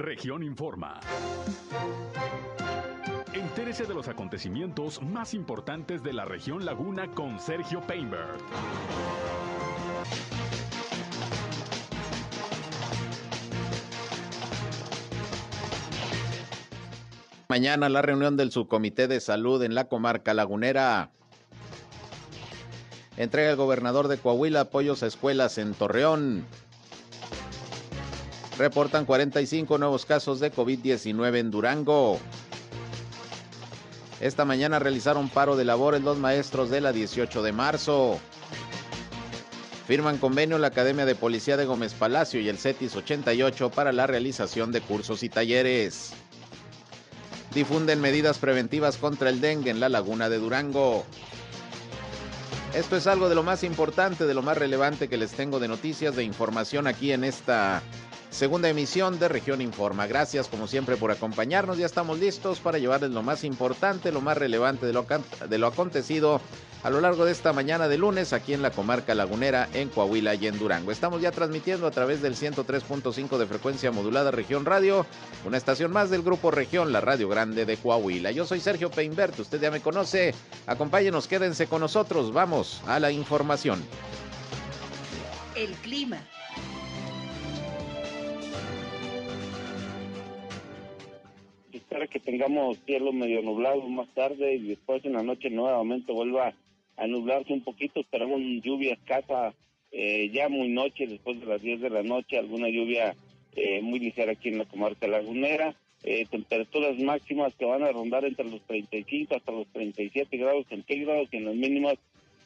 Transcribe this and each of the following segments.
Región Informa. Entérese de los acontecimientos más importantes de la región Laguna con Sergio Painberg. Mañana la reunión del subcomité de salud en la comarca lagunera. Entrega el gobernador de Coahuila apoyos a escuelas en Torreón. Reportan 45 nuevos casos de COVID-19 en Durango. Esta mañana realizaron paro de labores los maestros de la 18 de marzo. Firman convenio la Academia de Policía de Gómez Palacio y el CETIS 88 para la realización de cursos y talleres difunden medidas preventivas contra el dengue en la laguna de Durango. Esto es algo de lo más importante, de lo más relevante que les tengo de noticias, de información aquí en esta segunda emisión de Región Informa. Gracias como siempre por acompañarnos. Ya estamos listos para llevarles lo más importante, lo más relevante de lo, de lo acontecido a lo largo de esta mañana de lunes aquí en la comarca lagunera, en Coahuila y en Durango. Estamos ya transmitiendo a través del 103.5 de frecuencia modulada Región Radio, una estación más del Grupo Región, la Radio Grande de Coahuila. Yo soy Sergio Peinbert, usted ya me conoce. Acompáñenos, quédense con nosotros. Vamos a la información. El clima. Espera que tengamos cielo medio nublado más tarde y después en la noche nuevamente vuelva a nublarse un poquito, esperamos lluvia escasa eh, ya muy noche, después de las 10 de la noche, alguna lluvia eh, muy ligera aquí en la comarca lagunera, eh, temperaturas máximas que van a rondar entre los 35 hasta los 37 grados centígrados y en las mínimas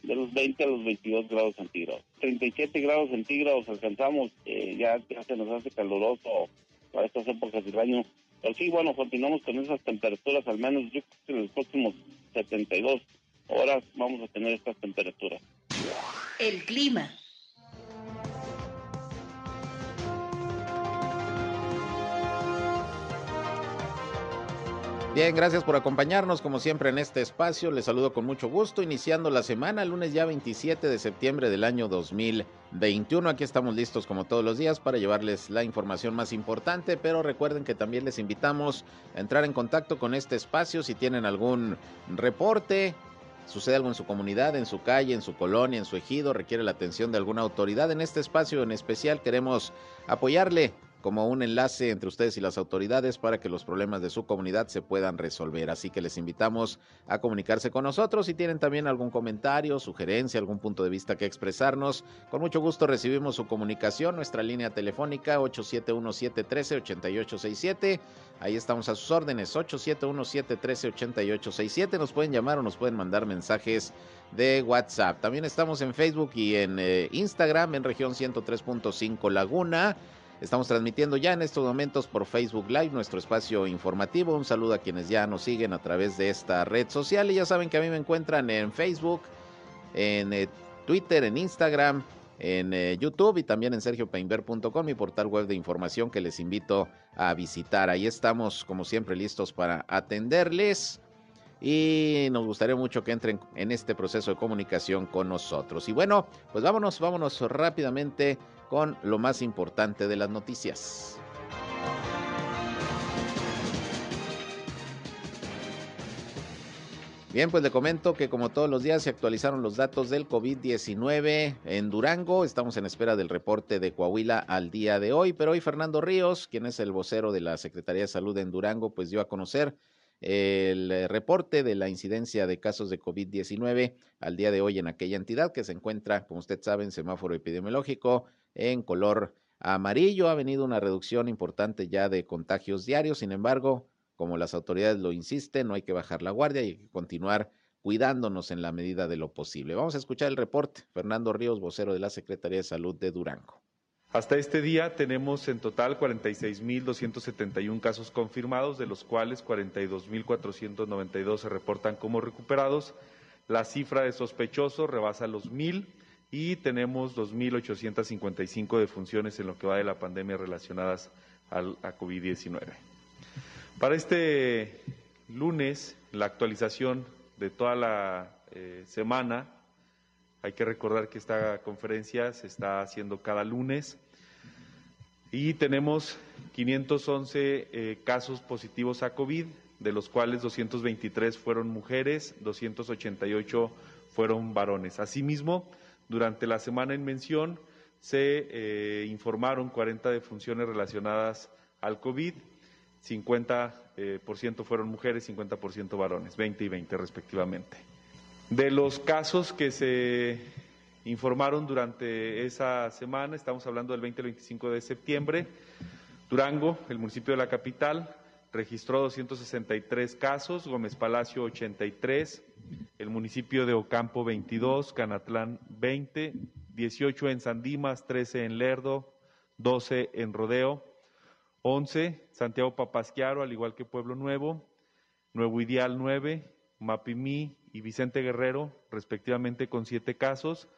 de los 20 a los 22 grados centígrados. 37 grados centígrados alcanzamos, ya, ya se nos hace caluroso para estas épocas del año. Pero sí, bueno, continuamos con esas temperaturas, al menos yo creo que en los próximos 72 horas vamos a tener estas temperaturas. El clima. Bien, gracias por acompañarnos como siempre en este espacio. Les saludo con mucho gusto, iniciando la semana, lunes ya 27 de septiembre del año 2021. Aquí estamos listos como todos los días para llevarles la información más importante, pero recuerden que también les invitamos a entrar en contacto con este espacio si tienen algún reporte, sucede algo en su comunidad, en su calle, en su colonia, en su ejido, requiere la atención de alguna autoridad. En este espacio en especial queremos apoyarle como un enlace entre ustedes y las autoridades para que los problemas de su comunidad se puedan resolver. Así que les invitamos a comunicarse con nosotros si tienen también algún comentario, sugerencia, algún punto de vista que expresarnos. Con mucho gusto recibimos su comunicación, nuestra línea telefónica 871-713-8867. Ahí estamos a sus órdenes, 871-713-8867. Nos pueden llamar o nos pueden mandar mensajes de WhatsApp. También estamos en Facebook y en eh, Instagram en región 103.5 Laguna. Estamos transmitiendo ya en estos momentos por Facebook Live nuestro espacio informativo. Un saludo a quienes ya nos siguen a través de esta red social. Y ya saben que a mí me encuentran en Facebook, en eh, Twitter, en Instagram, en eh, YouTube y también en sergiopeinber.com, mi portal web de información que les invito a visitar. Ahí estamos, como siempre, listos para atenderles. Y nos gustaría mucho que entren en este proceso de comunicación con nosotros. Y bueno, pues vámonos, vámonos rápidamente con lo más importante de las noticias. Bien, pues le comento que como todos los días se actualizaron los datos del COVID-19 en Durango. Estamos en espera del reporte de Coahuila al día de hoy, pero hoy Fernando Ríos, quien es el vocero de la Secretaría de Salud en Durango, pues dio a conocer el reporte de la incidencia de casos de COVID-19 al día de hoy en aquella entidad que se encuentra, como usted sabe, en semáforo epidemiológico en color amarillo. Ha venido una reducción importante ya de contagios diarios. Sin embargo, como las autoridades lo insisten, no hay que bajar la guardia y hay que continuar cuidándonos en la medida de lo posible. Vamos a escuchar el reporte. Fernando Ríos, vocero de la Secretaría de Salud de Durango. Hasta este día tenemos en total 46.271 casos confirmados, de los cuales 42.492 se reportan como recuperados. La cifra de sospechosos rebasa los 1.000 y tenemos 2.855 defunciones en lo que va de la pandemia relacionadas a COVID-19. Para este lunes, la actualización de toda la eh, semana, hay que recordar que esta conferencia se está haciendo cada lunes Y tenemos 511 eh, casos positivos a COVID, de los cuales 223 fueron mujeres, 288 fueron varones. Asimismo, durante la semana en mención se eh, informaron 40 defunciones relacionadas al COVID, 50% eh, fueron mujeres, 50% varones, 20 y 20 respectivamente. De los casos que se informaron durante esa semana, estamos hablando del 20 al 25 de septiembre, Durango, el municipio de la capital, registró 263 casos, Gómez Palacio 83, el municipio de Ocampo 22, Canatlán 20, 18 en Sandimas, 13 en Lerdo, 12 en Rodeo, 11 Santiago Papasquiaro, al igual que Pueblo Nuevo, Nuevo Ideal 9, Mapimí y Vicente Guerrero, respectivamente con siete casos.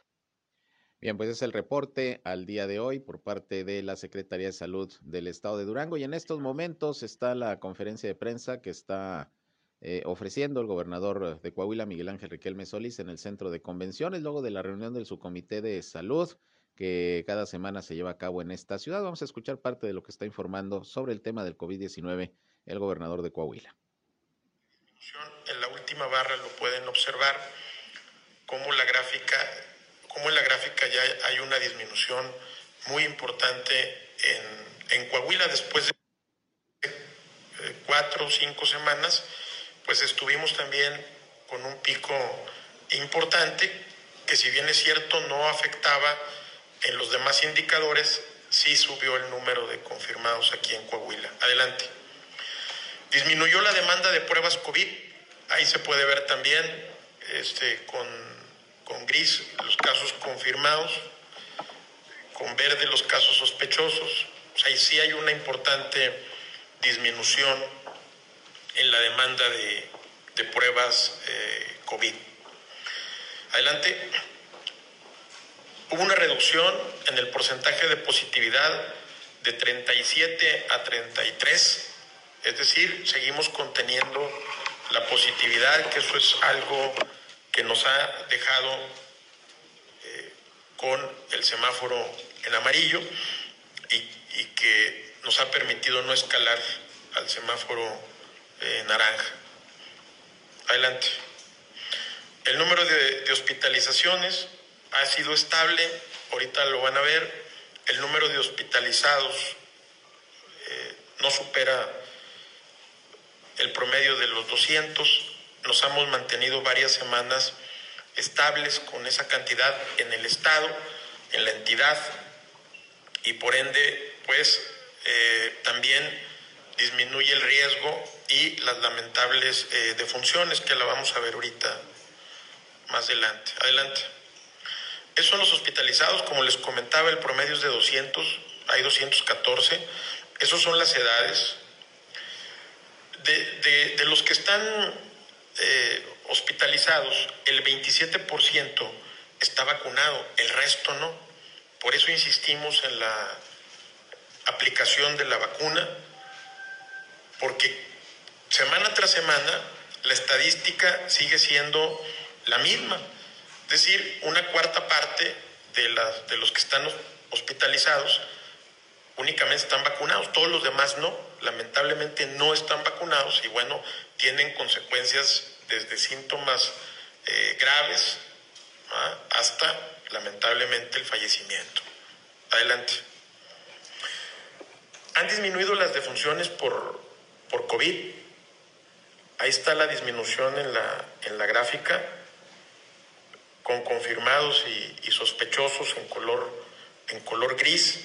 Bien, pues es el reporte al día de hoy por parte de la Secretaría de Salud del Estado de Durango y en estos momentos está la conferencia de prensa que está eh, ofreciendo el gobernador de Coahuila, Miguel Ángel Riquelme Solís, en el centro de convenciones, luego de la reunión del subcomité de salud que cada semana se lleva a cabo en esta ciudad. Vamos a escuchar parte de lo que está informando sobre el tema del COVID-19 el gobernador de Coahuila. En la última barra lo pueden observar como la gráfica como en la gráfica ya hay una disminución muy importante en, en Coahuila después de eh, cuatro o cinco semanas, pues estuvimos también con un pico importante que si bien es cierto no afectaba en los demás indicadores, sí subió el número de confirmados aquí en Coahuila. Adelante. Disminuyó la demanda de pruebas COVID, ahí se puede ver también este, con con gris los casos confirmados, con verde los casos sospechosos. O sea, ahí sí hay una importante disminución en la demanda de, pruebas eh, COVID. Adelante. Hubo una reducción en el porcentaje de positividad de 37 a 33, es decir, seguimos conteniendo la positividad, que eso es algo que nos ha dejado eh, con el semáforo en amarillo y, que nos ha permitido no escalar al semáforo eh, naranja. Adelante. El número de, hospitalizaciones ha sido estable, ahorita lo van a ver. El número de hospitalizados eh, no supera el promedio de los 200 nos hemos mantenido varias semanas estables con esa cantidad en el Estado, en la entidad, y por ende, pues eh, también disminuye el riesgo y las lamentables eh, defunciones que la vamos a ver ahorita más adelante. Adelante. Esos son los hospitalizados, como les comentaba, el promedio es de 200, hay 214. Esas son las edades. De, de los que están eh, hospitalizados, el 27% está vacunado, el resto no. Por eso insistimos en la aplicación de la vacuna, porque semana tras semana la estadística sigue siendo la misma. Es decir, una cuarta parte de, de los que están hospitalizados únicamente están vacunados, todos los demás no, lamentablemente no están vacunados y bueno, tienen consecuencias desde síntomas eh, graves hasta lamentablemente el fallecimiento. Adelante. Han disminuido las defunciones por, por COVID. Ahí está la disminución en la, en la gráfica, con confirmados y, sospechosos en color, en color gris.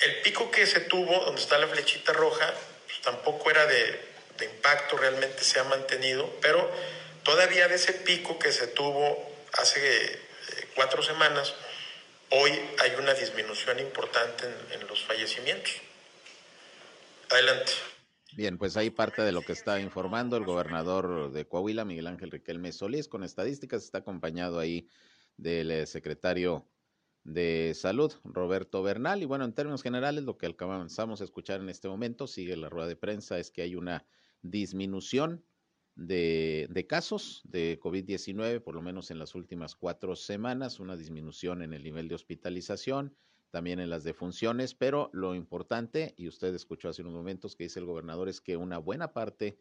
El pico que se tuvo, donde está la flechita roja, pues tampoco era de, de impacto realmente se ha mantenido, pero todavía de ese pico que se tuvo hace eh, cuatro semanas, hoy hay una disminución importante en, los fallecimientos. Adelante. Bien, pues ahí parte de lo que está informando el gobernador de Coahuila, Miguel Ángel Riquelme Solís, con estadísticas, está acompañado ahí del eh, secretario de Salud, Roberto Bernal. Y bueno, en términos generales, lo que alcanzamos a escuchar en este momento, sigue la rueda de prensa, es que hay una disminución de, casos de COVID-19, por lo menos en las últimas cuatro semanas, una disminución en el nivel de hospitalización también en las defunciones, pero lo importante, y usted escuchó hace unos momentos que dice el gobernador, es que una buena parte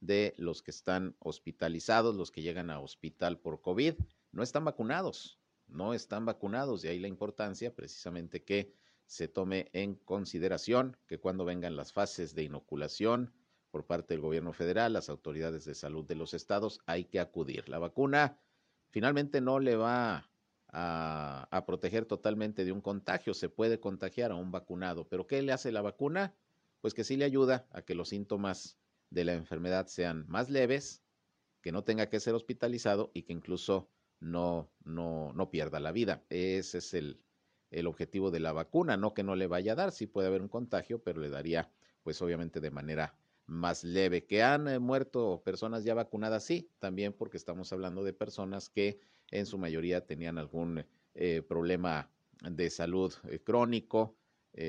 de los que están hospitalizados, los que llegan a hospital por COVID, no están vacunados, no están vacunados, y ahí la importancia precisamente que se tome en consideración que cuando vengan las fases de inoculación por parte del gobierno federal, las autoridades de salud de los estados, hay que acudir. La vacuna finalmente no le va a, proteger totalmente de un contagio. Se puede contagiar a un vacunado, pero ¿qué le hace la vacuna? Pues que sí le ayuda a que los síntomas de la enfermedad sean más leves, que no tenga que ser hospitalizado y que incluso no, no, no pierda la vida. Ese es el, el objetivo de la vacuna, no que no le vaya a dar, sí puede haber un contagio, pero le daría, pues obviamente de manera más leve. Que han eh, muerto personas ya vacunadas, sí, también porque estamos hablando de personas que en su mayoría tenían algún eh, problema de salud eh, crónico,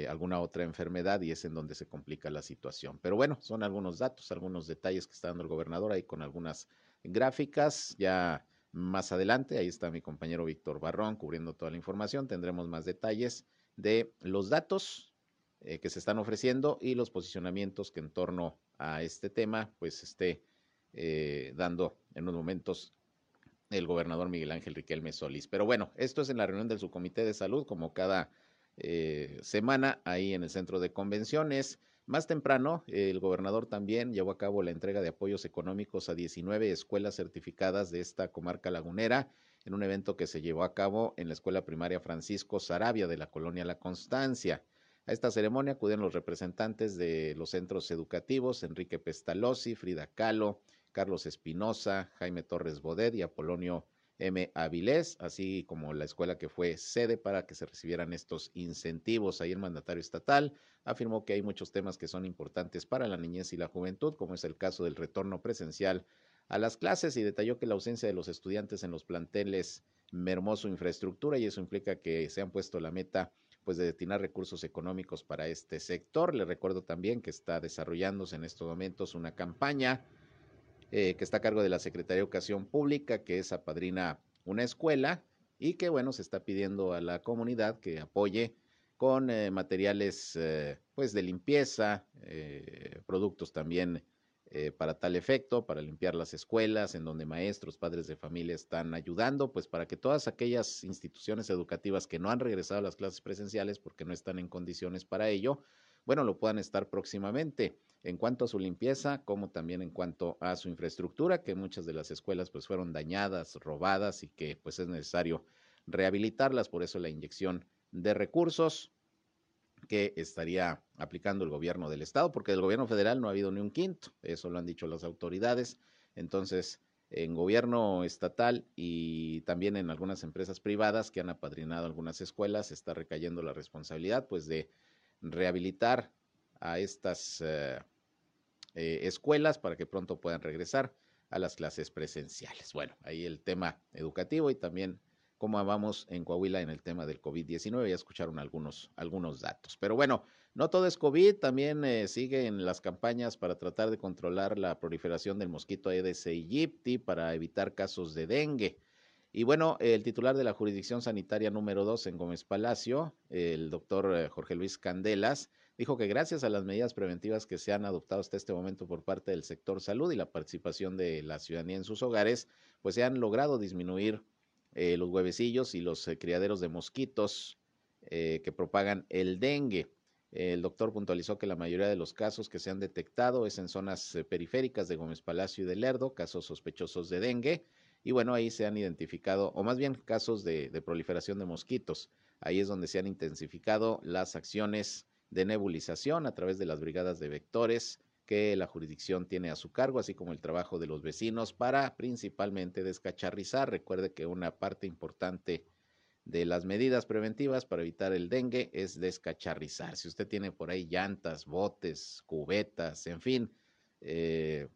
alguna otra enfermedad y es en donde se complica la situación. Pero bueno, son algunos datos, algunos detalles que está dando el gobernador ahí con algunas gráficas. Ya más adelante, ahí está mi compañero Víctor Barrón cubriendo toda la información. Tendremos más detalles de los datos que se están ofreciendo y los posicionamientos que en torno a este tema, pues esté eh, dando en unos momentos el gobernador Miguel Ángel Riquelme Solís. Pero bueno, esto es en la reunión del subcomité de salud, como cada eh, semana, ahí en el centro de convenciones. Más temprano, el gobernador también llevó a cabo la entrega de apoyos económicos a 19 escuelas certificadas de esta comarca lagunera en un evento que se llevó a cabo en la escuela primaria Francisco Sarabia de la colonia La Constancia. A esta ceremonia acuden los representantes de los centros educativos, Enrique Pestalozzi, Frida Kahlo, Carlos Espinosa, Jaime Torres Bodet y Apolonio M. Avilés, así como la escuela que fue sede para que se recibieran estos incentivos. Ahí el mandatario estatal afirmó que hay muchos temas que son importantes para la niñez y la juventud, como es el caso del retorno presencial a las clases y detalló que la ausencia de los estudiantes en los planteles mermó su infraestructura y eso implica que se han puesto la meta pues de destinar recursos económicos para este sector. Le recuerdo también que está desarrollándose en estos momentos una campaña eh, que está a cargo de la Secretaría de Educación Pública, que es apadrina una escuela y que bueno, se está pidiendo a la comunidad que apoye con eh, materiales eh, pues de limpieza, productos también para tal efecto, para limpiar las escuelas, en donde maestros, padres de familia están ayudando, pues para que todas aquellas instituciones educativas que no han regresado a las clases presenciales porque no están en condiciones para ello, bueno, lo puedan estar próximamente. En cuanto a su limpieza, como también en cuanto a su infraestructura, que muchas de las escuelas pues fueron dañadas, robadas y que pues es necesario rehabilitarlas, por eso la inyección de recursos que estaría aplicando el gobierno del estado, porque del gobierno federal no ha habido ni un quinto, eso lo han dicho las autoridades. Entonces, en gobierno estatal y también en algunas empresas privadas que han apadrinado algunas escuelas, está recayendo la responsabilidad pues de rehabilitar a estas eh, eh, escuelas para que pronto puedan regresar a las clases presenciales. Bueno, ahí el tema educativo y también cómo vamos en Coahuila en el tema del COVID-19. Ya escucharon algunos, algunos datos. Pero bueno, no todo es COVID, también eh, siguen las campañas para tratar de controlar la proliferación del mosquito Aedes aegypti para evitar casos de dengue. Y bueno, el titular de la jurisdicción sanitaria número 2 en Gómez Palacio, el doctor eh, Jorge Luis Candelas, dijo que gracias a las medidas preventivas que se han adoptado hasta este momento por parte del sector salud y la participación de la ciudadanía en sus hogares, pues se han logrado disminuir eh, los huevecillos y los eh, criaderos de mosquitos eh, que propagan el dengue. El doctor puntualizó que la mayoría de los casos que se han detectado es en zonas periféricas de Gómez Palacio y de Lerdo, casos sospechosos de dengue. Y bueno, ahí se han identificado, o más bien casos de proliferación de mosquitos. Ahí es donde se han intensificado las acciones de nebulización a través de las brigadas de vectores, que la jurisdicción tiene a su cargo, así como el trabajo de los vecinos para principalmente descacharrizar. Recuerde que una parte importante de las medidas preventivas para evitar el dengue es descacharrizar. Si usted tiene por ahí llantas, botes, cubetas, en fin, eh,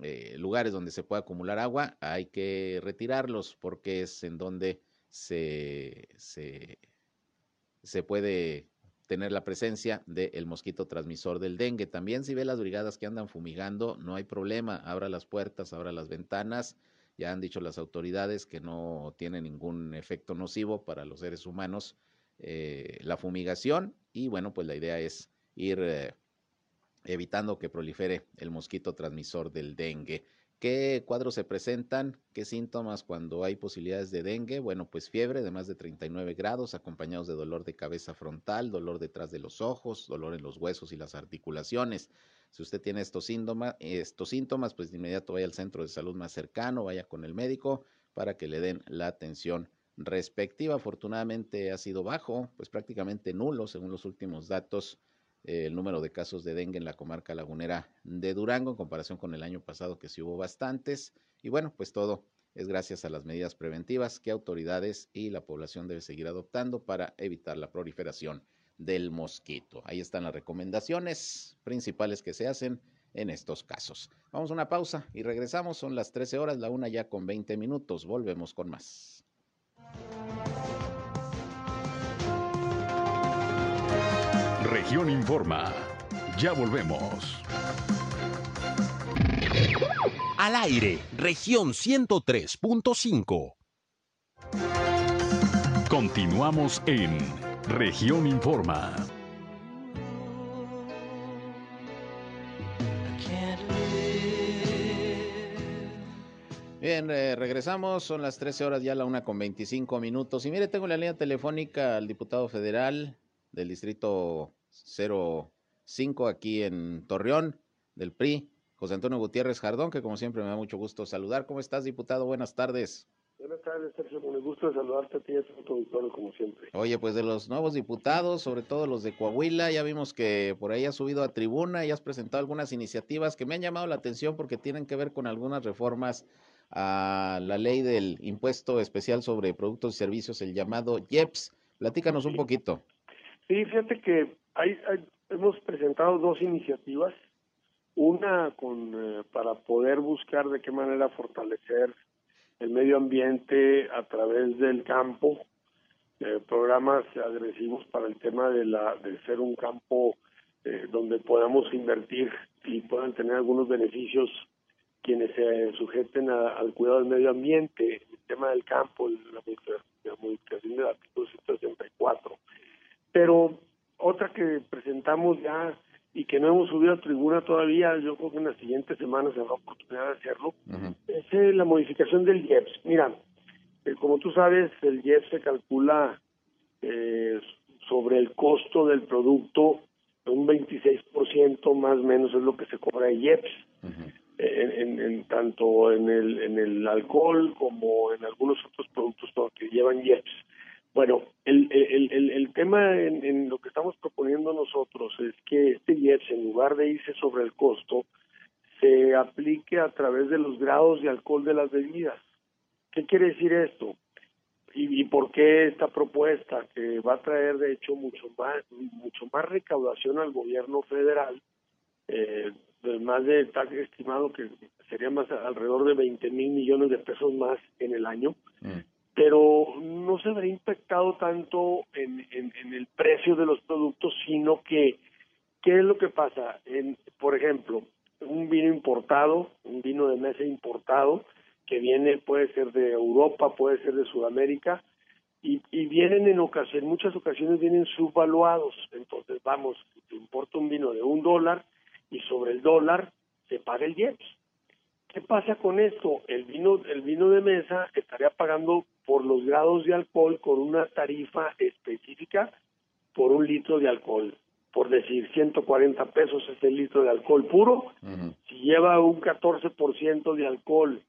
eh, lugares donde se puede acumular agua, hay que retirarlos porque es en donde se, se, puede tener la presencia del mosquito transmisor del dengue. También si ve las brigadas que andan fumigando, no hay problema, abra las puertas, abra las ventanas. Ya han dicho las autoridades que no tiene ningún efecto nocivo para los seres humanos eh, la fumigación y bueno, pues la idea es ir eh, evitando que prolifere el mosquito transmisor del dengue. ¿Qué cuadros se presentan? ¿Qué síntomas cuando hay posibilidades de dengue? Bueno, pues fiebre de más de 39 grados, acompañados de dolor de cabeza frontal, dolor detrás de los ojos, dolor en los huesos y las articulaciones. Si usted tiene estos síntomas, estos síntomas, pues de inmediato vaya al centro de salud más cercano, vaya con el médico para que le den la atención respectiva. Afortunadamente ha sido bajo, pues prácticamente nulo según los últimos datos el número de casos de dengue en la comarca lagunera de Durango en comparación con el año pasado que sí hubo bastantes. Y bueno, pues todo es gracias a las medidas preventivas que autoridades y la población debe seguir adoptando para evitar la proliferación del mosquito. Ahí están las recomendaciones principales que se hacen en estos casos. Vamos a una pausa y regresamos. Son las 13 horas, la una ya con 20 minutos. Volvemos con más. Región Informa. Ya volvemos. Al aire, región 103.5. Continuamos en región Informa. Bien, eh, regresamos, son las 13 horas ya la una con 25 minutos. Y mire, tengo la línea telefónica al diputado federal del distrito 05 aquí en Torreón, del PRI, José Antonio Gutiérrez Jardón, que como siempre me da mucho gusto saludar. ¿Cómo estás, diputado? Buenas tardes. Buenas tardes, Sergio. Con el gusto de saludarte a ti y a tu auditorio, como siempre. Oye, pues de los nuevos diputados, sobre todo los de Coahuila, ya vimos que por ahí has subido a tribuna y has presentado algunas iniciativas que me han llamado la atención porque tienen que ver con algunas reformas a la ley del impuesto especial sobre productos y servicios, el llamado IEPS. Platícanos un poquito. Sí, fíjate que hay, hemos presentado dos iniciativas. Una con eh, para poder buscar de qué manera fortalecer el medio ambiente a través del campo, eh, programas agresivos para el tema de la de ser un campo eh, donde podamos invertir y puedan tener algunos beneficios quienes se sujeten al cuidado del medio ambiente, el tema del campo, la, modificación del artículo 164. Pero otra que presentamos ya y que no hemos subido a tribuna todavía, yo creo que en las siguientes semanas habrá oportunidad de hacerlo, es eh, la modificación del IEPS. Mira, eh, como tú sabes, el IEPS se calcula eh, sobre el costo del producto, un 26% más o menos es lo que se cobra el IEPS. en, tanto en el, en el alcohol como en algunos otros productos que llevan IEPS. Bueno, el, el, el, tema en, lo que estamos proponiendo nosotros es que este IEPS, en lugar de irse sobre el costo, se aplique a través de los grados de alcohol de las bebidas. ¿Qué quiere decir esto? ¿Y, y por qué esta propuesta? Que va a traer, de hecho, mucho más, mucho más recaudación al gobierno federal, eh, más de tal estimado que sería más alrededor de 20 mil millones de pesos más en el año. Mm pero no se vería impactado tanto en, en, el precio de los productos, sino que, ¿qué es lo que pasa? En, por ejemplo, un vino importado, un vino de mesa importado, que viene, puede ser de Europa, puede ser de Sudamérica, y, y vienen en ocasiones, en muchas ocasiones vienen subvaluados. Entonces, vamos, te importa un vino de un dólar y sobre el dólar se paga el IEPS. ¿Qué pasa con esto? El vino, el vino de mesa estaría pagando por los grados de alcohol con una tarifa específica por un litro de alcohol. Por decir, 140 pesos es el litro de alcohol puro. Si lleva un 14% de alcohol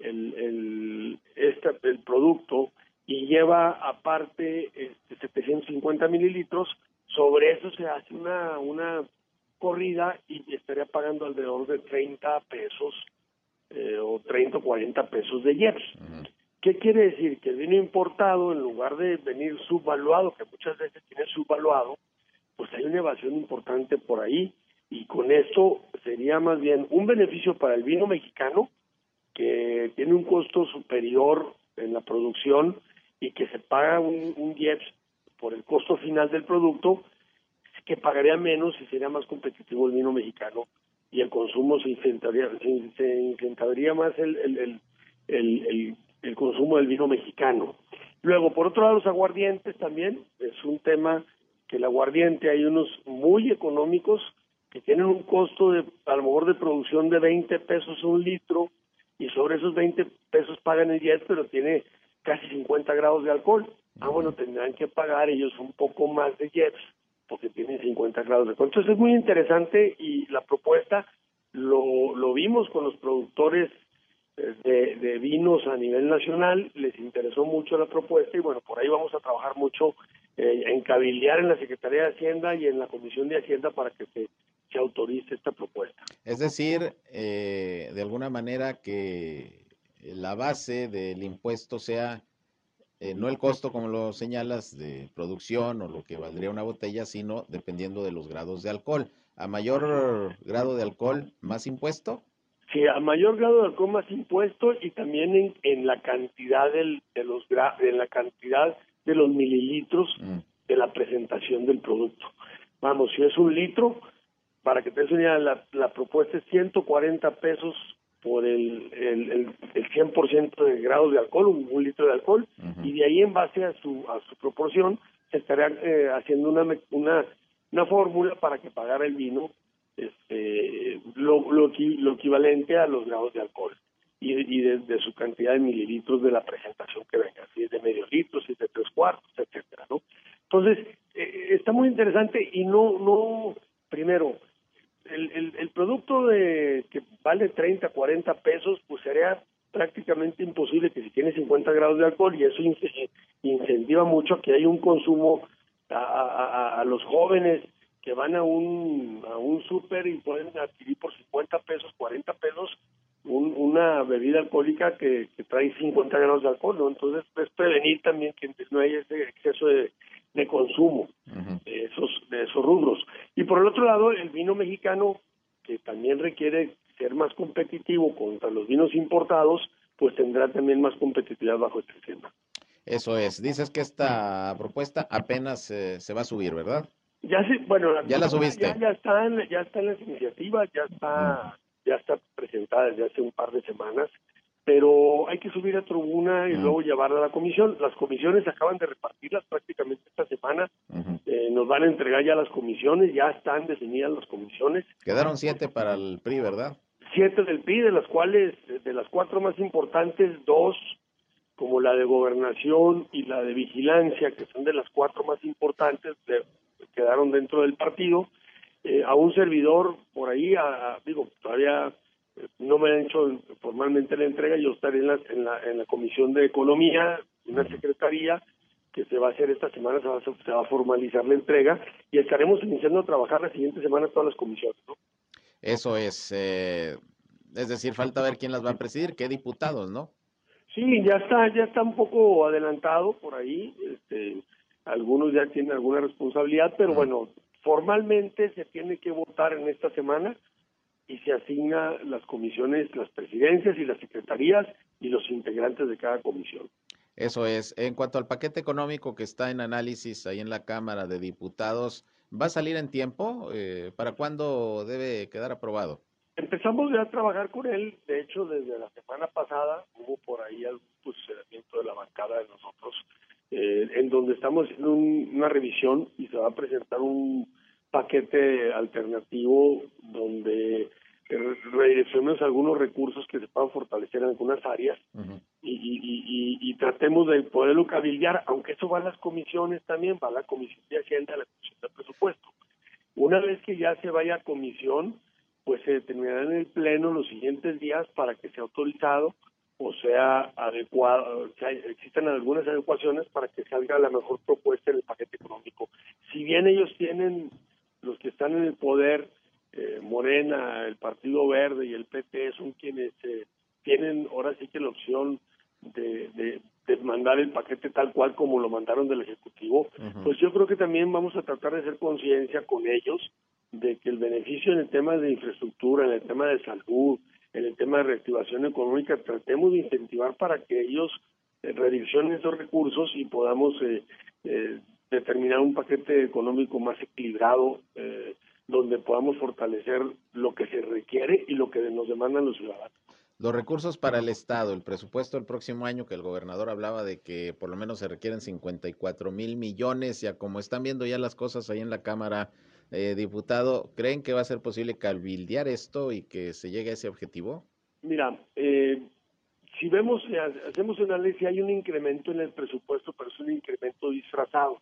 el, el, este, el producto y lleva aparte este, 750 mililitros, sobre eso se hace una, una corrida y estaría pagando alrededor de 30 pesos eh, o 30 o 40 pesos de IEPS. ¿Qué quiere decir? Que el vino importado, en lugar de venir subvaluado, que muchas veces tiene subvaluado, pues hay una evasión importante por ahí y con esto sería más bien un beneficio para el vino mexicano que tiene un costo superior en la producción y que se paga un, un IEPS por el costo final del producto que pagaría menos y sería más competitivo el vino mexicano y el consumo se incrementaría, se, más el, el, el, el, consumo del vino mexicano. Luego, por otro lado, los aguardientes también es un tema que el aguardiente hay unos muy económicos que tienen un costo de a lo mejor de producción de 20 pesos un litro y sobre esos 20 pesos pagan el jet, pero tiene casi 50 grados de alcohol. Ah, bueno, tendrán que pagar ellos un poco más de jets porque tienen 50 grados de alcohol. Entonces es muy interesante y la propuesta lo, lo vimos con los productores de, de, vinos a nivel nacional, les interesó mucho la propuesta y bueno, por ahí vamos a trabajar mucho eh, en cabildear en la Secretaría de Hacienda y en la Comisión de Hacienda para que se, se autorice esta propuesta. Es decir, eh, de alguna manera que la base del impuesto sea eh, no el costo, como lo señalas, de producción o lo que valdría una botella, sino dependiendo de los grados de alcohol. A mayor grado de alcohol, más impuesto. Sí, a mayor grado de alcohol más impuesto y también en, en la cantidad del, de los en la cantidad de los mililitros mm. de la presentación del producto. Vamos, si es un litro, para que te des una la, la propuesta es 140 pesos por el, el, el, el 100% de grado de alcohol, un, litro de alcohol, y de ahí en base a su, a su proporción se estaría eh, haciendo una, una, una fórmula para que pagara el vino este, lo, lo, lo equivalente a los grados de alcohol y, y de, su cantidad de mililitros de la presentación que venga, si es de medio litro, si es de tres cuartos, etcétera, ¿no? Entonces, eh, está muy interesante y no, no, primero, el, el, el producto de que vale 30, 40 pesos, pues sería prácticamente imposible que si tiene 50 grados de alcohol y eso incentiva mucho que hay un consumo a, a, a los jóvenes que van a un a un súper y pueden adquirir por 50 pesos, 40 pesos un, una bebida alcohólica que, que, trae 50 grados de alcohol, ¿no? Entonces es prevenir también que no haya ese exceso de, de consumo de esos de esos rubros. Y por el otro lado, el vino mexicano que también requiere ser más competitivo contra los vinos importados, pues tendrá también más competitividad bajo este tema. Eso es. Dices que esta propuesta apenas eh, se va a subir, ¿verdad? Ya sí, bueno, ya la subiste. Ya, ya están, ya están las iniciativas, ya está, ya está presentada desde hace un par de semanas, pero hay que subir a tribuna y luego llevarla a la comisión. Las comisiones acaban de repartirlas prácticamente esta semana. eh, nos van a entregar ya las comisiones, ya están definidas las comisiones. Quedaron siete para el PRI, ¿verdad? Siete del PRI, de las cuales, de las cuatro más importantes, dos como la de gobernación y la de vigilancia, que son de las cuatro más importantes, de, quedaron dentro del partido. Eh, a un servidor por ahí, a, a, digo, todavía no me han hecho formalmente la entrega, yo estaré en la, en la, en la Comisión de Economía, una secretaría que se va a hacer esta semana, se va, se va a formalizar la entrega y estaremos iniciando a trabajar la siguiente semana todas las comisiones. ¿no? Eso es, eh, es decir, falta ver quién las va a presidir, qué diputados, ¿no? Sí, ya está, ya está un poco adelantado por ahí, este, algunos ya tienen alguna responsabilidad, pero bueno, formalmente se tiene que votar en esta semana y se asigna las comisiones, las presidencias y las secretarías y los integrantes de cada comisión. Eso es. En cuanto al paquete económico que está en análisis ahí en la Cámara de Diputados, ¿va a salir en tiempo? Eh, ¿Para cuándo debe quedar aprobado? Empezamos ya a trabajar con él. De hecho, desde la semana pasada hubo por ahí algún posicionamiento de la bancada de nosotros, eh, en donde estamos haciendo un, una revisión y se va a presentar un paquete alternativo donde redireccionemos algunos recursos que se puedan fortalecer en algunas áreas uh -huh. y, y, y, y, tratemos de poderlo cabildear, aunque eso va a las comisiones también, va a la Comisión de Hacienda, a la Comisión de Presupuesto. Una vez que ya se vaya a comisión, pues se determinará en el Pleno los siguientes días para que sea autorizado o sea adecuado, o sea, existan algunas adecuaciones para que salga la mejor propuesta en el paquete económico. Si bien ellos tienen los que están en el poder, eh, Morena, el Partido Verde y el PP son quienes eh, tienen ahora sí que la opción de, de, de, mandar el paquete tal cual como lo mandaron del Ejecutivo, uh -huh. pues yo creo que también vamos a tratar de hacer conciencia con ellos de que el beneficio en el tema de infraestructura, en el tema de salud, de reactivación económica, tratemos de incentivar para que ellos eh, redireccionen esos recursos y podamos eh, eh, determinar un paquete económico más equilibrado eh, donde podamos fortalecer lo que se requiere y lo que nos demandan los ciudadanos. Los recursos para el Estado, el presupuesto del próximo año que el gobernador hablaba de que por lo menos se requieren 54 mil millones, ya como están viendo ya las cosas ahí en la Cámara, eh, diputado, ¿creen que va a ser posible cabildear esto y que se llegue a ese objetivo? Mira, eh, si vemos, eh, hacemos un análisis, hay un incremento en el presupuesto, pero es un incremento disfrazado.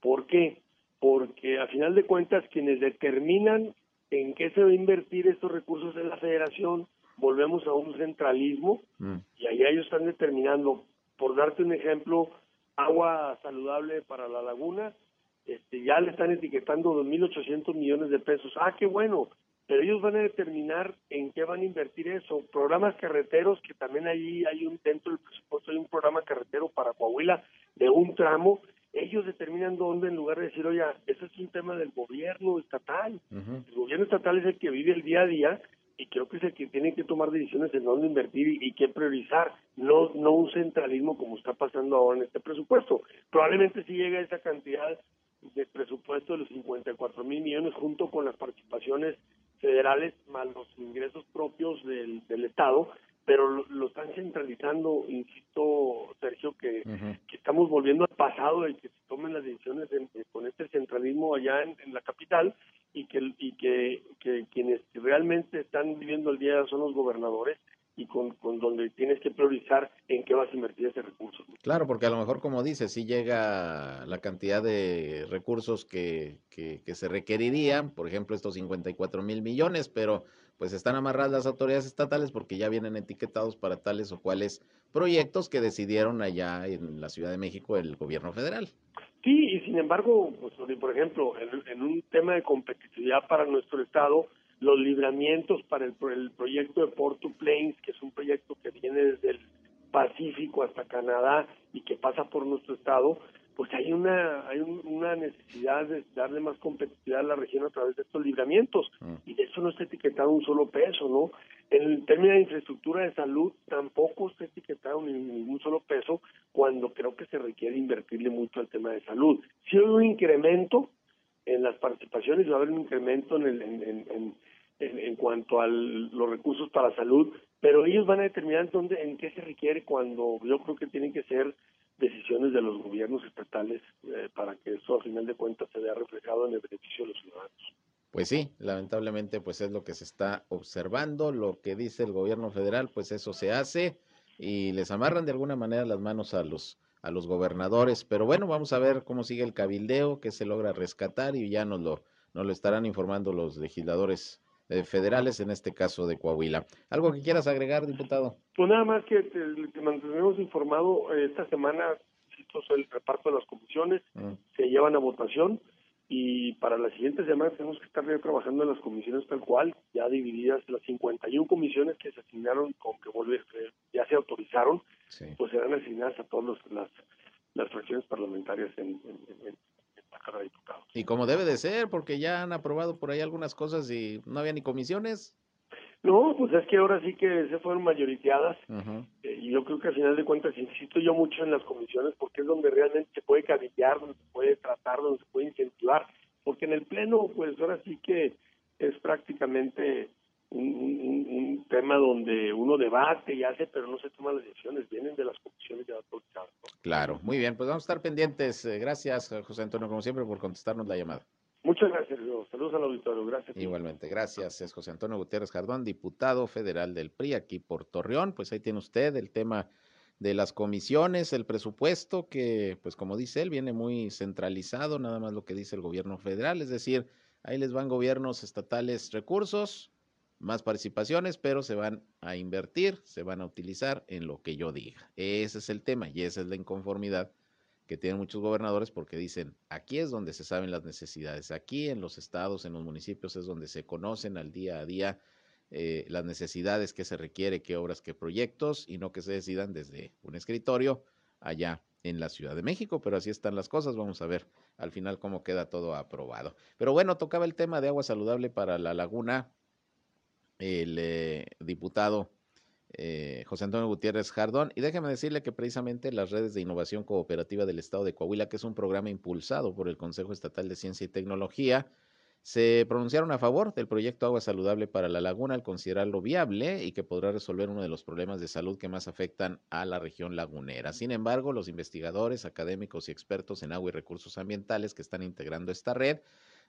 ¿Por qué? Porque a final de cuentas quienes determinan en qué se va a invertir estos recursos en la federación volvemos a un centralismo mm. y ahí ellos están determinando, por darte un ejemplo, agua saludable para la laguna, este, ya le están etiquetando 2.800 millones de pesos. Ah, qué bueno, pero ellos van a determinar en qué van a invertir eso. Programas carreteros, que también ahí hay un, dentro del presupuesto hay un programa carretero para Coahuila de un tramo, ellos determinan dónde en lugar de decir, oye, eso es un tema del gobierno estatal. El gobierno estatal es el que vive el día a día y creo que es el que tiene que tomar decisiones en dónde invertir y, qué priorizar, no, no un centralismo como está pasando ahora en este presupuesto. Probablemente si llega esa cantidad de presupuesto de los 54 mil millones junto con las participaciones federales más los ingresos propios del, del Estado, pero lo, están centralizando, insisto, Sergio, que, que, estamos volviendo al pasado y que se tomen las decisiones con este centralismo allá en, en la capital y que y que, que, quienes realmente están viviendo el día son los gobernadores y con, con, donde tienes que priorizar en qué vas a invertir ese recurso. Claro, porque a lo mejor, como dices, si llega la cantidad de recursos que, que, que se requerirían, por ejemplo, estos 54 mil millones, pero pues están amarradas las autoridades estatales porque ya vienen etiquetados para tales o cuales proyectos que decidieron allá en la Ciudad de México el gobierno federal. Sí, y sin embargo, pues, por ejemplo, en, un tema de competitividad para nuestro Estado, los libramientos para el, el proyecto de Porto Plains, que es un proyecto que viene desde el Pacífico hasta Canadá y que pasa por nuestro Estado, pues hay una hay una necesidad de darle más competitividad a la región a través de estos libramientos mm. y de eso no está etiquetado un solo peso, ¿no? En términos de infraestructura de salud tampoco está etiquetado ni ningún solo peso cuando creo que se requiere invertirle mucho al tema de salud. Si hay un incremento en las participaciones, va a haber un incremento en, el, en, en, en, cuanto a los recursos para salud, pero ellos van a determinar dónde, en qué se requiere cuando yo creo que tienen que ser decisiones de los gobiernos estatales eh, para que eso a final de cuentas se vea reflejado en el beneficio de los ciudadanos. Pues sí, lamentablemente pues es lo que se está observando, lo que dice el gobierno federal, pues eso se hace y les amarran de alguna manera las manos a los a los gobernadores, pero bueno, vamos a ver cómo sigue el cabildeo, que se logra rescatar y ya nos lo nos lo estarán informando los legisladores eh, federales, en este caso de Coahuila. ¿Algo que quieras agregar, diputado? Pues nada más que te, mantenemos informado. Eh, esta semana, esto es el reparto de las comisiones, mm. se llevan a votación y para las siguientes semanas tenemos que estar trabajando en las comisiones tal cual, ya divididas las 51 comisiones que se asignaron, con que volver, ya se autorizaron, pues serán asignadas a todas las, las fracciones parlamentarias en, en, y como debe de ser, porque ya han aprobado por ahí algunas cosas y no había ni comisiones. No, pues es que ahora sí que se fueron mayoriteadas eh, y yo creo que al final de cuentas insisto yo mucho en las comisiones porque es donde realmente se puede cabildear, donde se puede tratar, donde se puede incentivar, porque en el pleno pues ahora sí que es prácticamente un, tema donde uno debate y hace, pero no se toman las decisiones, vienen de las comisiones de autorizadas. Claro, muy bien, pues vamos a estar pendientes. Eh, gracias, José Antonio, como siempre, por contestarnos la llamada. Muchas gracias, Saludos al auditorio. Gracias. Igualmente, gracias. Es José Antonio Gutiérrez Jardón, diputado federal del PRI aquí por Torreón. Pues ahí tiene usted el tema de las comisiones, el presupuesto, que, pues como dice él, viene muy centralizado, nada más lo que dice el gobierno federal, es decir, ahí les van gobiernos estatales recursos, más participaciones, pero se van a invertir, se van a utilizar en lo que yo diga. Ese es el tema y esa es la inconformidad que tienen muchos gobernadores porque dicen, aquí es donde se saben las necesidades, aquí en los estados, en los municipios es donde se conocen al día a día eh, las necesidades que se requiere, qué obras, qué proyectos, y no que se decidan desde un escritorio allá en la Ciudad de México, pero así están las cosas, vamos a ver al final cómo queda todo aprobado. Pero bueno, tocaba el tema de agua saludable para la laguna, el eh, diputado eh, José Antonio Gutiérrez Jardón. Y déjeme decirle que precisamente las redes de innovación cooperativa del Estado de Coahuila, que es un programa impulsado por el Consejo Estatal de Ciencia y Tecnología, se pronunciaron a favor del proyecto Agua Saludable para la Laguna al considerarlo viable y que podrá resolver uno de los problemas de salud que más afectan a la región lagunera. Sin embargo, los investigadores, académicos y expertos en agua y recursos ambientales que están integrando esta red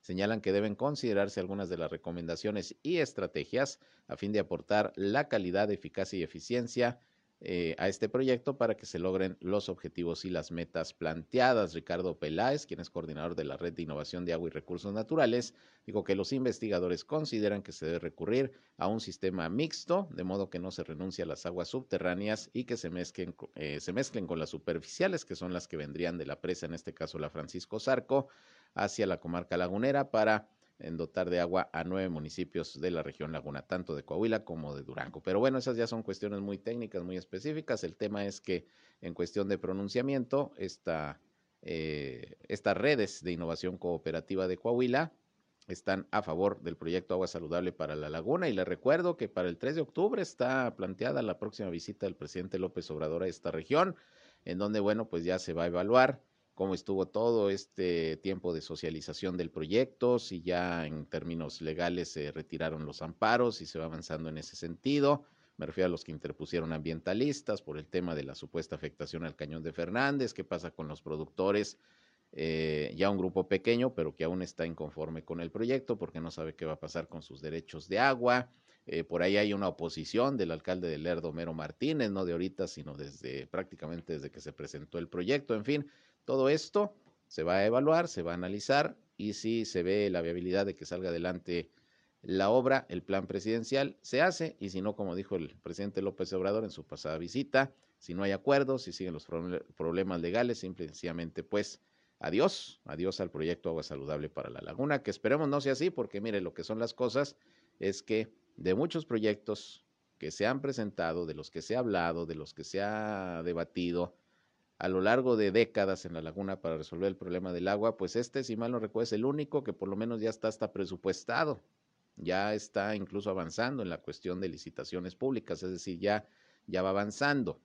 señalan que deben considerarse algunas de las recomendaciones y estrategias a fin de aportar la calidad, eficacia y eficiencia eh, a este proyecto para que se logren los objetivos y las metas planteadas. Ricardo Peláez, quien es coordinador de la Red de Innovación de Agua y Recursos Naturales, dijo que los investigadores consideran que se debe recurrir a un sistema mixto, de modo que no se renuncie a las aguas subterráneas y que se mezclen, eh, se mezclen con las superficiales, que son las que vendrían de la presa, en este caso la Francisco Zarco, hacia la comarca lagunera para en dotar de agua a nueve municipios de la región Laguna, tanto de Coahuila como de Durango. Pero bueno, esas ya son cuestiones muy técnicas, muy específicas. El tema es que en cuestión de pronunciamiento, esta, eh, estas redes de innovación cooperativa de Coahuila están a favor del proyecto Agua Saludable para la Laguna. Y les recuerdo que para el 3 de octubre está planteada la próxima visita del presidente López Obrador a esta región, en donde, bueno, pues ya se va a evaluar cómo estuvo todo este tiempo de socialización del proyecto, si ya en términos legales se retiraron los amparos y se va avanzando en ese sentido. Me refiero a los que interpusieron ambientalistas por el tema de la supuesta afectación al cañón de Fernández, qué pasa con los productores, eh, ya un grupo pequeño, pero que aún está inconforme con el proyecto porque no sabe qué va a pasar con sus derechos de agua. Eh, por ahí hay una oposición del alcalde de Lerdo, Mero Martínez, no de ahorita, sino desde prácticamente desde que se presentó el proyecto. En fin, todo esto se va a evaluar, se va a analizar y si se ve la viabilidad de que salga adelante la obra, el plan presidencial, se hace y si no, como dijo el presidente López Obrador en su pasada visita, si no hay acuerdos, si siguen los problemas legales, simplemente pues adiós, adiós al proyecto Agua Saludable para la Laguna, que esperemos no sea así, porque mire, lo que son las cosas es que de muchos proyectos que se han presentado, de los que se ha hablado, de los que se ha debatido, a lo largo de décadas en la laguna para resolver el problema del agua, pues este, si mal no recuerdo, es el único que por lo menos ya está hasta presupuestado, ya está incluso avanzando en la cuestión de licitaciones públicas, es decir, ya, ya va avanzando.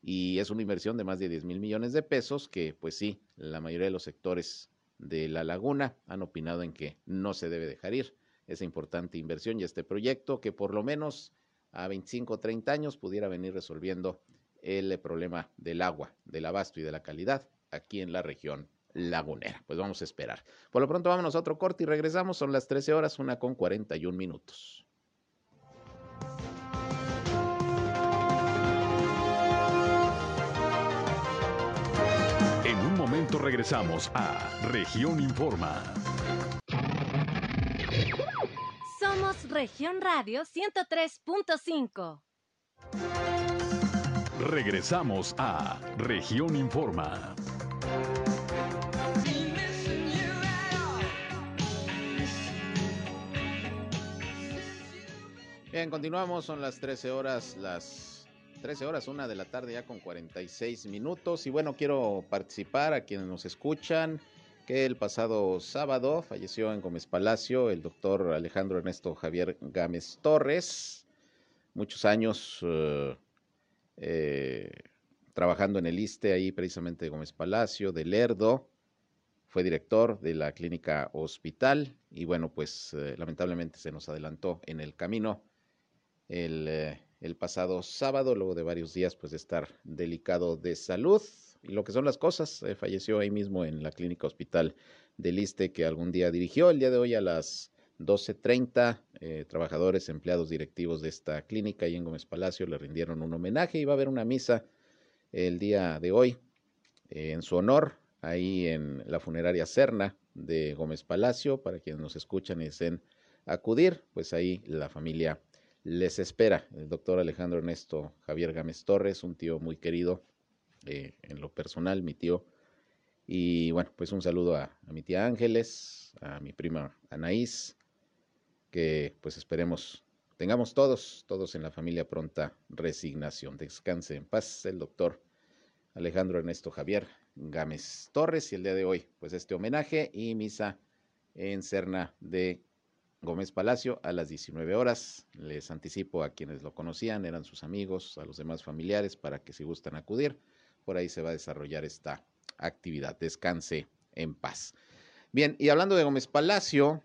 Y es una inversión de más de 10 mil millones de pesos que, pues sí, la mayoría de los sectores de la laguna han opinado en que no se debe dejar ir esa importante inversión y este proyecto que por lo menos a 25 o 30 años pudiera venir resolviendo el problema del agua, del abasto y de la calidad aquí en la región lagunera. Pues vamos a esperar. Por lo pronto vámonos a otro corte y regresamos. Son las 13 horas, una con 41 minutos. En un momento regresamos a Región Informa. Somos Región Radio 103.5. Regresamos a Región Informa. Bien, continuamos, son las 13 horas, las 13 horas, una de la tarde ya con 46 minutos. Y bueno, quiero participar a quienes nos escuchan, que el pasado sábado falleció en Gómez Palacio el doctor Alejandro Ernesto Javier Gámez Torres. Muchos años uh, eh, trabajando en el ISTE, ahí precisamente de Gómez Palacio, de Lerdo, fue director de la clínica hospital y bueno, pues eh, lamentablemente se nos adelantó en el camino el, eh, el, pasado sábado, luego de varios días pues de estar delicado de salud y lo que son las cosas, falleció ahí mismo en la clínica hospital del ISTE que algún día dirigió, el día de hoy a las 12.30 eh, trabajadores, empleados directivos de esta clínica y en Gómez Palacio le rindieron un homenaje y va a haber una misa el día de hoy eh, en su honor ahí en la funeraria Serna de Gómez Palacio para quienes nos escuchan y deseen acudir, pues ahí la familia les espera. El doctor Alejandro Ernesto Javier Gámez Torres, un tío muy querido eh, en lo personal, mi tío. Y bueno, pues un saludo a mi tía Ángeles, a mi prima Anaís, que pues esperemos tengamos todos, todos en la familia pronta resignación. Descanse en paz el doctor Alejandro Ernesto Javier Gámez Torres y el día de hoy pues este homenaje y misa en Cerna de Gómez Palacio a las 19 horas. Les anticipo a quienes lo conocían, eran sus amigos, a los demás familiares para que si gustan acudir, por ahí se va a desarrollar esta actividad. Descanse en paz. Bien, y hablando de Gómez Palacio,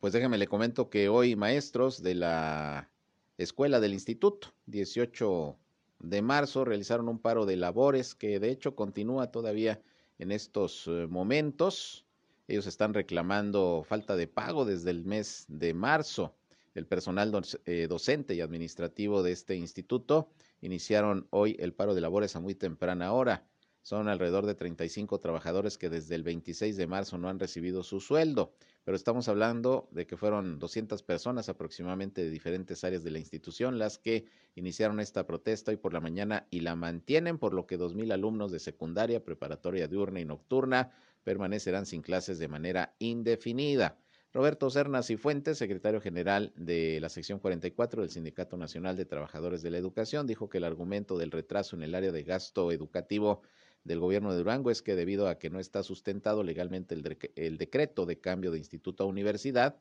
Pues déjeme le comento que hoy maestros de la escuela del instituto, 18 de marzo, realizaron un paro de labores que de hecho continúa todavía en estos eh, momentos. Ellos están reclamando falta de pago desde el mes de marzo. El personal eh, docente y administrativo de este instituto iniciaron hoy el paro de labores a muy temprana hora. Son alrededor de 35 trabajadores que desde el 26 de marzo no han recibido su sueldo, pero estamos hablando de que fueron 200 personas aproximadamente de diferentes áreas de la institución las que iniciaron esta protesta hoy por la mañana y la mantienen, por lo que 2.000 alumnos de secundaria, preparatoria diurna y nocturna permanecerán sin clases de manera indefinida. Roberto Cernas y Fuentes, secretario general de la sección 44 del Sindicato Nacional de Trabajadores de la Educación, dijo que el argumento del retraso en el área de gasto educativo del gobierno de Durango es que debido a que no está sustentado legalmente el, decreto de cambio de instituto a universidad,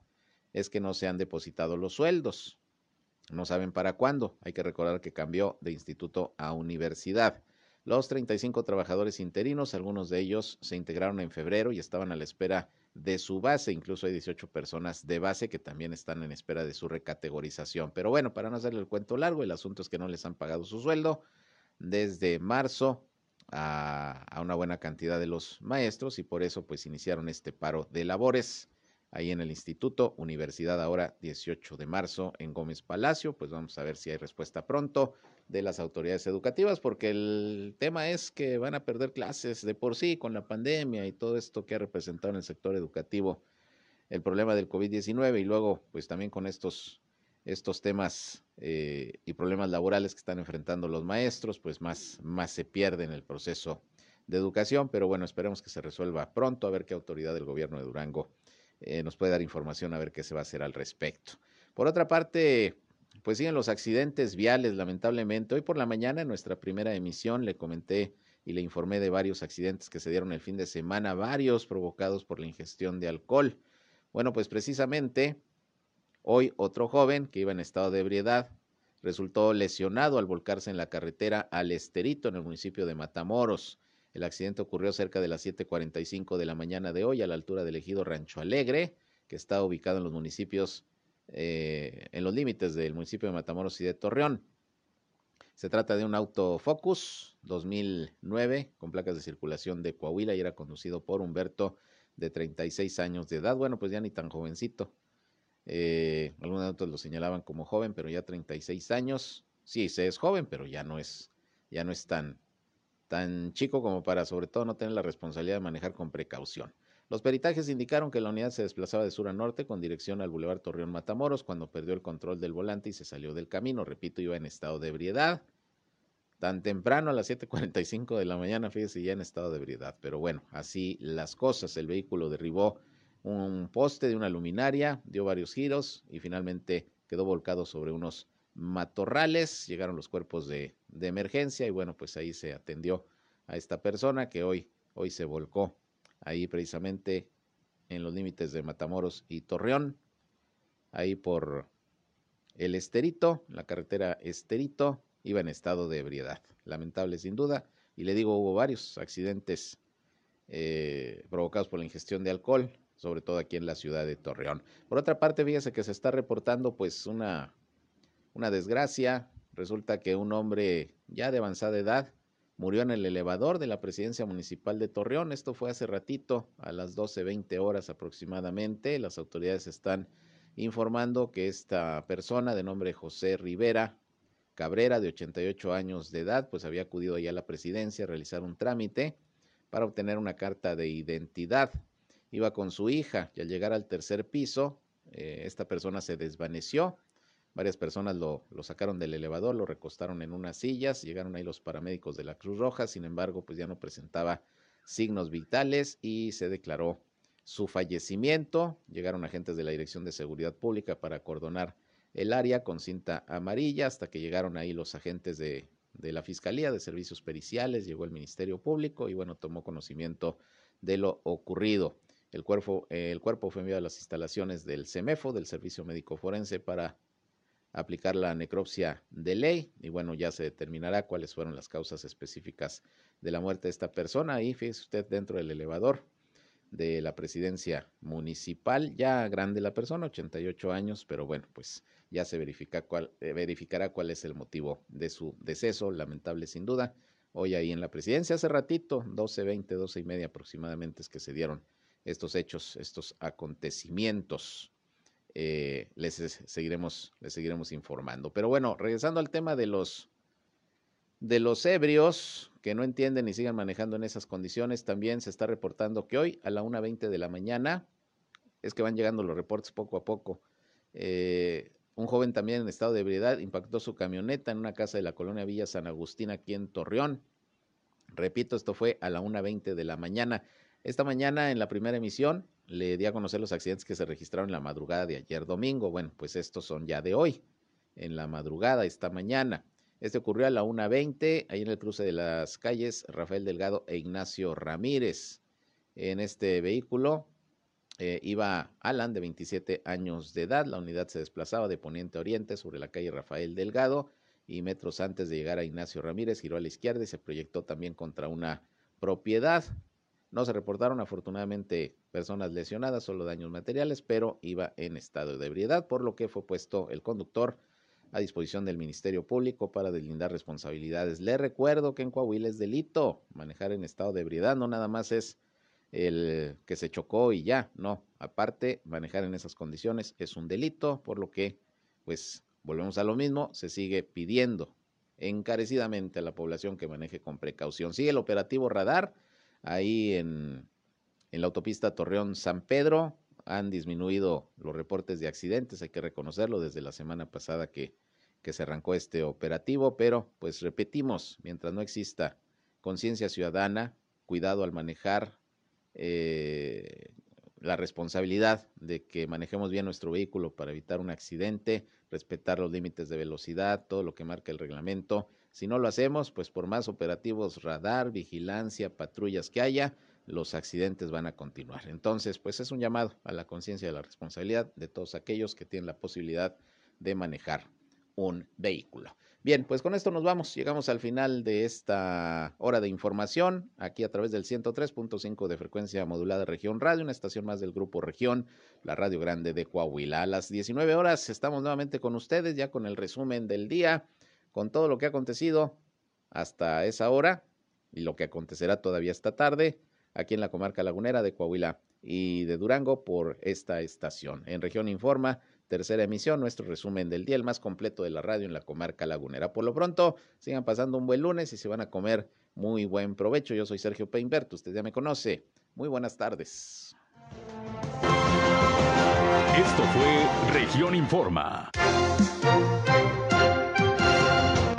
es que no se han depositado los sueldos. No saben para cuándo. Hay que recordar que cambió de instituto a universidad. Los 35 trabajadores interinos, algunos de ellos se integraron en febrero y estaban a la espera de su base. Incluso hay 18 personas de base que también están en espera de su recategorización. Pero bueno, para no hacerle el cuento largo, el asunto es que no les han pagado su sueldo desde marzo a, una buena cantidad de los maestros y por eso pues iniciaron este paro de labores ahí en el instituto, Universidad ahora 18 de marzo en Gómez Palacio, pues vamos a ver si hay respuesta pronto de las autoridades educativas, porque el tema es que van a perder clases de por sí con la pandemia y todo esto que ha representado en el sector educativo el problema del COVID-19 y luego pues también con estos estos temas eh, y problemas laborales que están enfrentando los maestros, pues más, más se pierde en el proceso de educación, pero bueno, esperemos que se resuelva pronto, a ver qué autoridad del gobierno de Durango eh, nos puede dar información, a ver qué se va a hacer al respecto. Por otra parte, pues siguen los accidentes viales, lamentablemente. Hoy por la mañana, en nuestra primera emisión, le comenté y le informé de varios accidentes que se dieron el fin de semana, varios provocados por la ingestión de alcohol. Bueno, pues precisamente Hoy otro joven que iba en estado de ebriedad resultó lesionado al volcarse en la carretera al Esterito en el municipio de Matamoros. El accidente ocurrió cerca de las 7:45 de la mañana de hoy a la altura del ejido Rancho Alegre, que está ubicado en los municipios, eh, en los límites del municipio de Matamoros y de Torreón. Se trata de un auto Focus 2009 con placas de circulación de Coahuila y era conducido por Humberto de 36 años de edad. Bueno, pues ya ni tan jovencito. Eh, algunos otros lo señalaban como joven, pero ya 36 años. Sí, se es joven, pero ya no es, ya no es tan, tan chico como para, sobre todo, no tener la responsabilidad de manejar con precaución. Los peritajes indicaron que la unidad se desplazaba de sur a norte con dirección al Boulevard Torreón Matamoros cuando perdió el control del volante y se salió del camino. Repito, iba en estado de ebriedad. Tan temprano a las 7:45 de la mañana, fíjese, ya en estado de ebriedad. Pero bueno, así las cosas. El vehículo derribó un poste de una luminaria, dio varios giros y finalmente quedó volcado sobre unos matorrales. Llegaron los cuerpos de, emergencia y bueno, pues ahí se atendió a esta persona que hoy, hoy se volcó ahí precisamente en los límites de Matamoros y Torreón, ahí por el Esterito, la carretera Esterito, iba en estado de ebriedad. Lamentable sin duda. Y le digo, hubo varios accidentes eh, provocados por la ingestión de alcohol sobre todo aquí en la ciudad de Torreón. Por otra parte, fíjese que se está reportando pues una, una desgracia. Resulta que un hombre ya de avanzada edad murió en el elevador de la presidencia municipal de Torreón. Esto fue hace ratito, a las 12.20 horas aproximadamente. Las autoridades están informando que esta persona de nombre José Rivera Cabrera, de 88 años de edad, pues había acudido ya a la presidencia a realizar un trámite para obtener una carta de identidad iba con su hija y al llegar al tercer piso, eh, esta persona se desvaneció. Varias personas lo, sacaron del elevador, lo recostaron en unas sillas, llegaron ahí los paramédicos de la Cruz Roja, sin embargo, pues ya no presentaba signos vitales y se declaró su fallecimiento. Llegaron agentes de la Dirección de Seguridad Pública para acordonar el área con cinta amarilla hasta que llegaron ahí los agentes de la Fiscalía de Servicios Periciales, llegó el Ministerio Público y bueno, tomó conocimiento de lo ocurrido. El cuerpo, el cuerpo fue enviado a las instalaciones del CEMEFO, del Servicio Médico Forense, para aplicar la necropsia de ley y bueno, ya se determinará cuáles fueron las causas específicas de la muerte de esta persona. Ahí, fíjese usted, dentro del elevador, de la presidencia municipal, ya grande la persona, 88 años, pero bueno, pues ya se verifica cuál, eh, verificará cuál es el motivo de su deceso, lamentable sin duda. Hoy ahí en la presidencia, hace ratito, 12, 20, 12 y media aproximadamente es que se dieron estos hechos, estos acontecimientos. Eh, les seguiremos, les seguiremos informando. Pero bueno, regresando al tema de los de los ebrios que no entienden y sigan manejando en esas condiciones, también se está reportando que hoy a la 1.20 de la mañana, es que van llegando los reportes poco a poco, eh, un joven también en estado de ebriedad impactó su camioneta en una casa de la colonia Villa San Agustín aquí en Torreón. Repito, esto fue a la 1.20 de la mañana. Esta mañana en la primera emisión le di a conocer los accidentes que se registraron en la madrugada de ayer domingo. Bueno, pues estos son ya de hoy, en la madrugada, esta mañana. Este ocurrió a la 1.20, ahí en el cruce de las calles Rafael Delgado e Ignacio Ramírez. En este vehículo eh, iba Alan, de 27 años de edad. La unidad se desplazaba de poniente a oriente sobre la calle Rafael Delgado y metros antes de llegar a Ignacio Ramírez giró a la izquierda y se proyectó también contra una propiedad. No se reportaron afortunadamente personas lesionadas, solo daños materiales, pero iba en estado de ebriedad, por lo que fue puesto el conductor a disposición del Ministerio Público para deslindar responsabilidades. Le recuerdo que en Coahuila es delito manejar en estado de ebriedad, no nada más es el que se chocó y ya, no, aparte manejar en esas condiciones es un delito, por lo que pues volvemos a lo mismo, se sigue pidiendo encarecidamente a la población que maneje con precaución. Sigue el operativo radar ahí en, la autopista Torreón San Pedro, han disminuido los reportes de accidentes, hay que reconocerlo desde la semana pasada que, que se arrancó este operativo, pero pues repetimos, mientras no exista conciencia ciudadana, cuidado al manejar, eh, la responsabilidad de que manejemos bien nuestro vehículo para evitar un accidente, respetar los límites de velocidad, todo lo que marca el reglamento. Si no lo hacemos, pues por más operativos radar, vigilancia, patrullas que haya, los accidentes van a continuar. Entonces, pues es un llamado a la conciencia de la responsabilidad de todos aquellos que tienen la posibilidad de manejar un vehículo. Bien, pues con esto nos vamos. Llegamos al final de esta hora de información, aquí a través del 103.5 de frecuencia modulada Región Radio, una estación más del Grupo Región, la Radio Grande de Coahuila. A las 19 horas estamos nuevamente con ustedes, ya con el resumen del día, con todo lo que ha acontecido hasta esa hora y lo que acontecerá todavía esta tarde aquí en la comarca lagunera de Coahuila y de Durango por esta estación. En Región Informa, tercera emisión, nuestro resumen del día, el más completo de la radio en la comarca lagunera. Por lo pronto, sigan pasando un buen lunes y se van a comer muy buen provecho. Yo soy Sergio Peinbert, usted ya me conoce. Muy buenas tardes. Esto fue Región Informa.